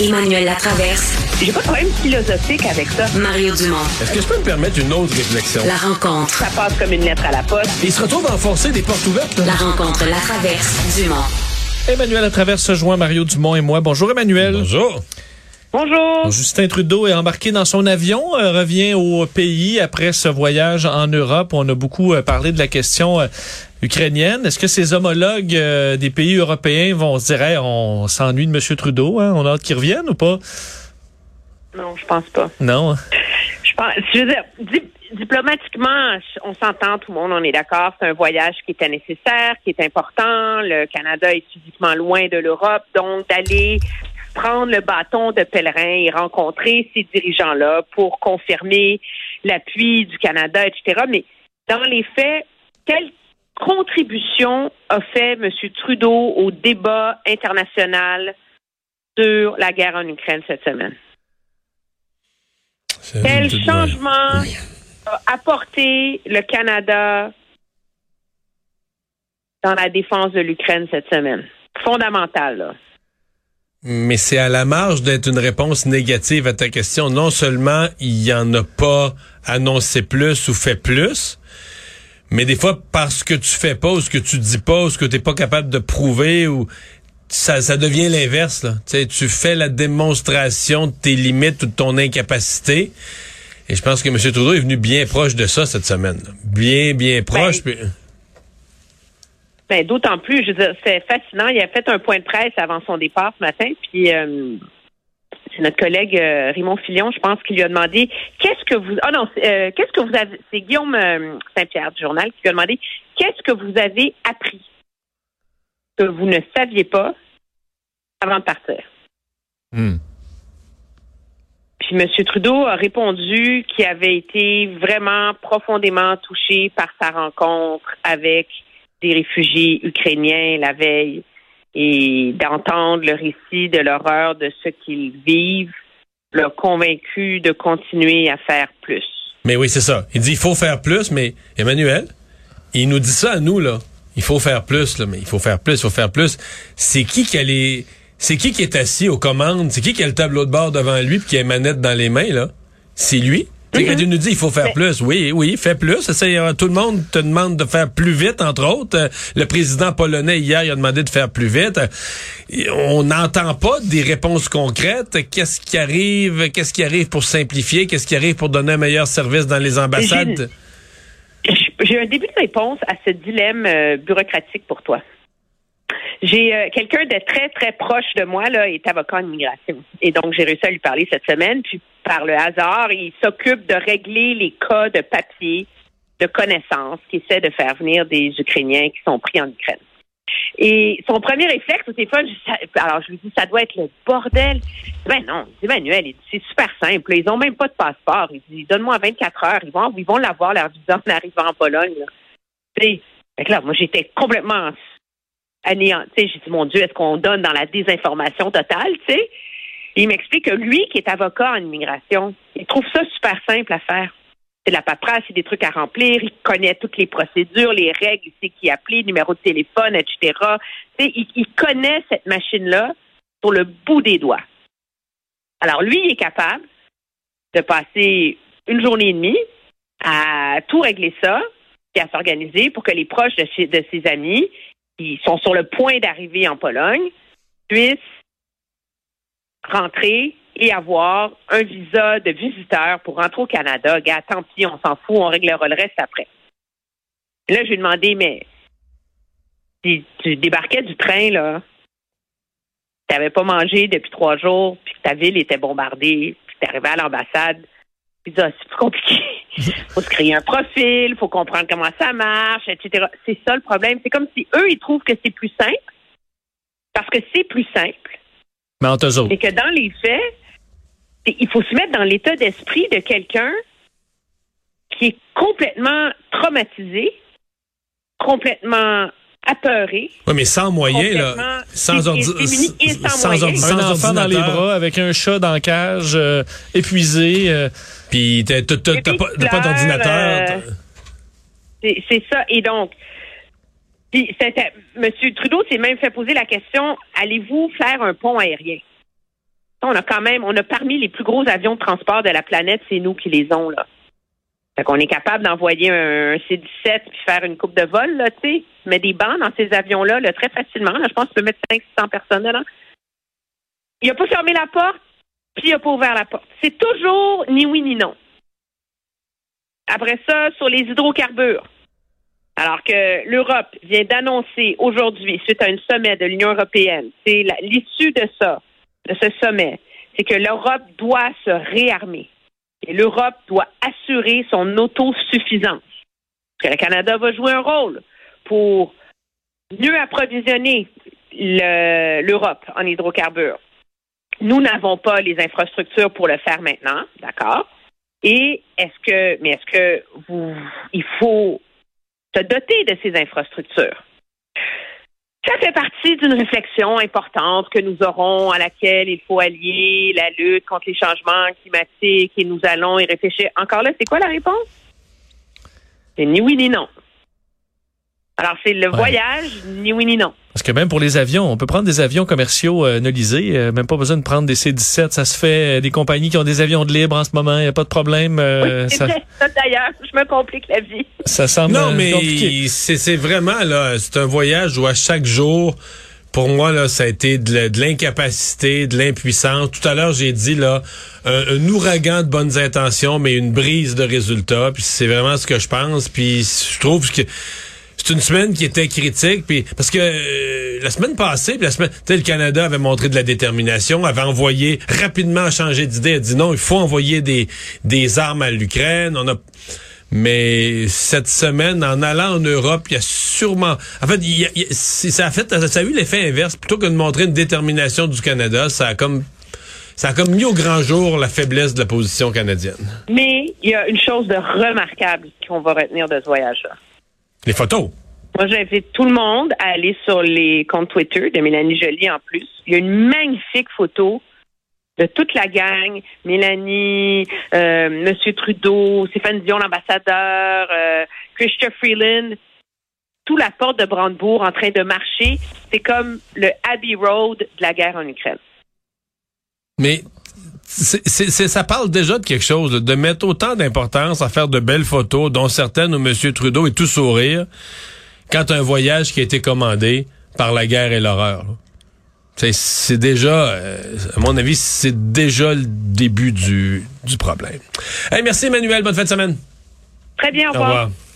Emmanuel Latraverse. J'ai pas de problème philosophique avec ça. Mario Dumont. Est-ce que je peux me permettre une autre réflexion? La rencontre. Ça passe comme une lettre à la poste. Il se retrouve à enfoncer des portes ouvertes. La rencontre, la traverse, Dumont. Emmanuel à travers se joint Mario Dumont et moi. Bonjour Emmanuel. Bonjour. Bonjour. Justin Trudeau est embarqué dans son avion, euh, revient au pays après ce voyage en Europe. On a beaucoup euh, parlé de la question euh, ukrainienne. Est-ce que ses homologues euh, des pays européens vont se dire Hey, on s'ennuie de M. Trudeau, hein? on a hâte qu'il revienne ou pas? Non, je pense pas. Non. hein? Je pense, je veux dire, di- diplomatiquement, on s'entend, tout le monde, on est d'accord. C'est un voyage qui était nécessaire, qui est important. Le Canada est physiquement loin de l'Europe, donc d'aller prendre le bâton de pèlerin et rencontrer ces dirigeants-là pour confirmer l'appui du Canada, etc. Mais dans les faits, quelle contribution a fait M. Trudeau au débat international sur la guerre en Ukraine cette semaine? Quel changement a apporté le Canada dans la défense de l'Ukraine cette semaine? Fondamental, là. Mais c'est à la marge d'être une réponse négative à ta question. Non seulement il y en a pas annoncé plus ou fait plus, mais des fois parce que tu fais pas ou ce que tu dis pas ou ce que tu pas capable de prouver ou ça, ça devient l'inverse. là. Tu fais la démonstration de tes limites ou de ton incapacité. Et je pense que M. Trudeau est venu bien proche de ça cette semaine. là. Bien, bien proche. Ben, puis- Ben, d'autant plus, je veux dire, c'est fascinant. Il a fait un point de presse avant son départ ce matin, puis euh, c'est notre collègue euh, Raymond Filion, je pense, qui lui a demandé qu'est-ce que vous ah non, c'est, euh, qu'est-ce que vous avez c'est Guillaume euh, Saint-Pierre du journal qui lui a demandé qu'est-ce que vous avez appris que vous ne saviez pas avant de partir? Hmm. Puis M. Trudeau a répondu qu'il avait été vraiment profondément touché par sa rencontre avec des réfugiés ukrainiens la veille et d'entendre le récit de l'horreur de ce qu'ils vivent l'a convaincu de continuer à faire plus. Mais oui, c'est ça. Il dit il faut faire plus, mais Emmanuel, il nous dit ça à nous, là. Il faut faire plus, là, mais il faut faire plus, il faut faire plus. C'est qui qui est assis aux commandes? C'est qui qui a le tableau de bord devant lui puis qui a les manettes dans les mains, là? C'est lui? Il nous dit il faut faire Mais- plus, oui, oui, fais plus. Euh, tout le monde te demande de faire plus vite, entre autres. Euh, le président polonais, hier, il a demandé de faire plus vite. Euh, on n'entend pas des réponses concrètes. Qu'est-ce qui arrive? Qu'est-ce qui arrive pour simplifier? Qu'est-ce qui arrive pour donner un meilleur service dans les ambassades? J'ai un début de réponse à ce dilemme euh, bureaucratique pour toi. J'ai euh, quelqu'un de très, très proche de moi, là, est avocat en immigration. Et donc, j'ai réussi à lui parler cette semaine. Puis, par le hasard, il s'occupe de régler les cas de papier, de connaissances, qui essaie de faire venir des Ukrainiens qui sont pris en Ukraine. Et son premier réflexe au téléphone, alors je lui dis, ça doit être le bordel. Ben non, il dit, dit, c'est super simple. Ils ont même pas de passeport. Il dit, donne-moi 24 heures. Ils vont, ils vont l'avoir, leur visa, en arrivant en Pologne. Là. Sais, fait que là, moi, j'étais complètement anéant. Tu sais, j'ai dit, mon Dieu, est-ce qu'on donne dans la désinformation totale, tu sais? Il m'explique que lui, qui est avocat en immigration, il trouve ça super simple à faire. C'est de la paperasse, c'est des trucs à remplir, il connaît toutes les procédures, les règles, il sait qui appeler, numéro de téléphone, etc. Il, connaît cette machine-là sur le bout des doigts. Alors, lui, il est capable de passer une journée et demie à tout régler ça, et à s'organiser pour que les proches de ses amis qui sont sur le point d'arriver en Pologne puissent rentrer et avoir un visa de visiteur pour rentrer au Canada. Gars, tant pis, on s'en fout, on réglera le reste après. Là, je lui ai demandé, mais si tu débarquais du train, là, tu n'avais pas mangé depuis trois jours, puis que ta ville était bombardée, puis tu arrivé à l'ambassade, puis dit, Ah, c'est plus compliqué. Faut se créer un profil, faut comprendre comment ça marche, etc. C'est ça le problème. C'est comme si eux, ils trouvent que c'est plus simple, parce que c'est plus simple, Mais autres. et que dans les faits, il faut se mettre dans l'état d'esprit de quelqu'un qui est complètement traumatisé, complètement apeuré. Oui, mais sans moyens, là. Sans, ordi- et sans Un sans enfant dans les bras avec un chat dans la cage, euh, épuisé. euh, Puis t'as pas, d'ordinateur. euh, C'est ça. Et donc, puis M. Trudeau s'est même fait poser la question allez-vous faire un pont aérien? On a quand même, on a parmi les plus gros avions de transport de la planète, c'est nous qui les ont, là. Fait qu'on est capable d'envoyer un C-17 puis faire une coupe de vol, là, tu sais. Mais des bancs dans ces avions-là, là, très facilement. Je pense que tu peux mettre 500 personnes là. Il a pas fermé la porte, puis il a pas ouvert la porte. C'est toujours ni oui ni non. Après ça, sur les hydrocarbures. Alors que l'Europe vient d'annoncer aujourd'hui, suite à un sommet de l'Union européenne, c'est l'issue de ça, de ce sommet, c'est que l'Europe doit se réarmer. L'Europe doit assurer son autosuffisance. Que le Canada va jouer un rôle pour mieux approvisionner l'Europe en hydrocarbures. Nous n'avons pas les infrastructures pour le faire maintenant, d'accord? Et est-ce que, mais est-ce que vous, il faut se doter de ces infrastructures? Ça fait partie d'une réflexion importante que nous aurons à laquelle il faut allier la lutte contre les changements climatiques et nous allons y réfléchir. Encore là, c'est quoi la réponse? C'est ni oui ni non. Alors, c'est le voyage, ni oui ni non. Que même pour les avions, on peut prendre des avions commerciaux euh, nolisés, euh, même pas besoin de prendre des C-17. Ça se fait, euh, des compagnies qui ont des avions de libre en ce moment, il n'y a pas de problème. oui, c'est ça... d'ailleurs, je me complique la vie. Ça semble Non, mais c'est vraiment, là, c'est un voyage où à chaque jour, pour moi, là, ça a été de l'incapacité, de l'impuissance. Tout à l'heure, j'ai dit, là, un, un, ouragan de bonnes intentions, mais une brise de résultats. Puis c'est vraiment ce que je pense. Puis je trouve que c'est une semaine qui était critique, puis parce que euh, la semaine passée, puis la semaine, le Canada avait montré de la détermination, avait envoyé rapidement changé d'idée, a dit non, il faut envoyer des des armes à l'Ukraine. On a mais cette semaine, en allant en Europe, il y a sûrement, en fait, il ça a fait, ça a eu l'effet inverse. Plutôt que de montrer une détermination du Canada, ça a comme ça a comme mis au grand jour la faiblesse de la position canadienne. Mais il y a une chose de remarquable qu'on va retenir de ce voyage-là. Les photos? Moi, j'invite tout le monde à aller sur les comptes Twitter de Mélanie Joly en plus. Il y a une magnifique photo de toute la gang, Mélanie, euh, Monsieur Trudeau, Stéphane Dion, l'ambassadeur, euh, Christian Freeland, tout la porte de Brandebourg en train de marcher. C'est comme le Abbey Road de la guerre en Ukraine. Mais c'est, ça parle déjà de quelque chose, de mettre autant d'importance à faire de belles photos, dont certaines où M. Trudeau est tout sourire, quand un voyage qui a été commandé par la guerre et l'horreur. C'est, déjà, euh, à mon avis, c'est déjà le début du, du problème. Hey, merci Emmanuel, bonne fin de semaine. Très bien, au revoir.